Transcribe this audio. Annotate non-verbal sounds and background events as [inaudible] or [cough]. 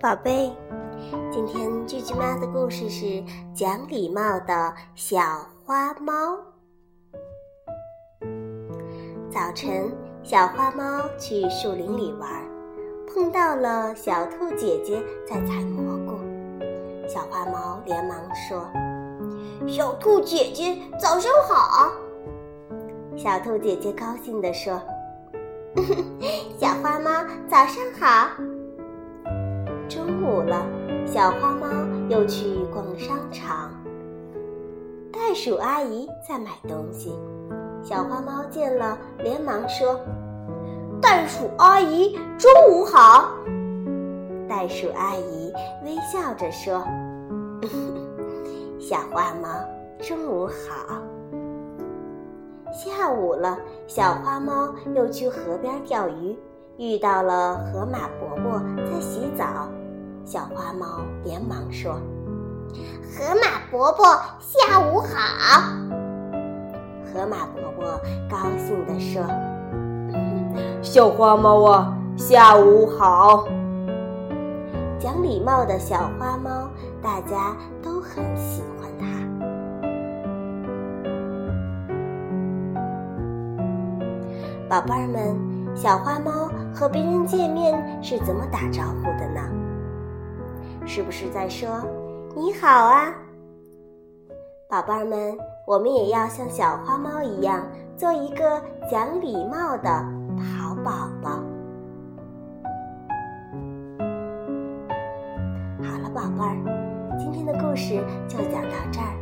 宝贝，今天句句妈的故事是讲礼貌的小花猫。早晨，小花猫去树林里玩，碰到了小兔姐姐在采蘑菇。小花猫连忙说：“小兔姐姐，早上好！”小兔姐姐高兴地说：“小花猫，早上好！”午了，小花猫又去逛商场。袋鼠阿姨在买东西，小花猫见了，连忙说：“袋鼠阿姨，中午好！”袋鼠阿姨微笑着说：“ [laughs] 小花猫，中午好。”下午了，小花猫又去河边钓鱼，遇到了河马伯伯在洗澡。小花猫连忙说：“河马伯伯，下午好。”河马伯伯高兴地说：“小花猫啊，下午好。”讲礼貌的小花猫，大家都很喜欢它。宝贝儿们，小花猫和别人见面是怎么打招呼的呢？是不是在说？你好啊。宝贝儿们我们也要像小花猫一样做一个讲礼貌的好宝宝。好了宝贝儿今天的故事就讲到这儿。